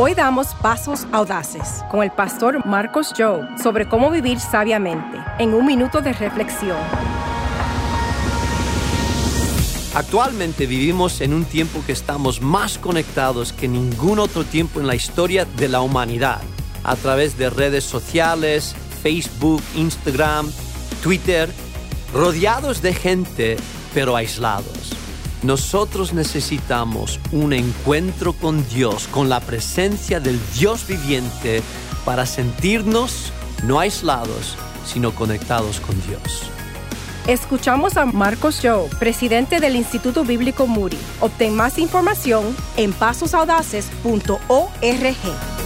Hoy damos pasos audaces con el pastor Marcos Joe sobre cómo vivir sabiamente en un minuto de reflexión. Actualmente vivimos en un tiempo que estamos más conectados que ningún otro tiempo en la historia de la humanidad, a través de redes sociales, Facebook, Instagram, Twitter, rodeados de gente, pero aislados. Nosotros necesitamos un encuentro con Dios, con la presencia del Dios viviente, para sentirnos no aislados, sino conectados con Dios. Escuchamos a Marcos Joe, presidente del Instituto Bíblico Muri. Obtén más información en pasosaudaces.org.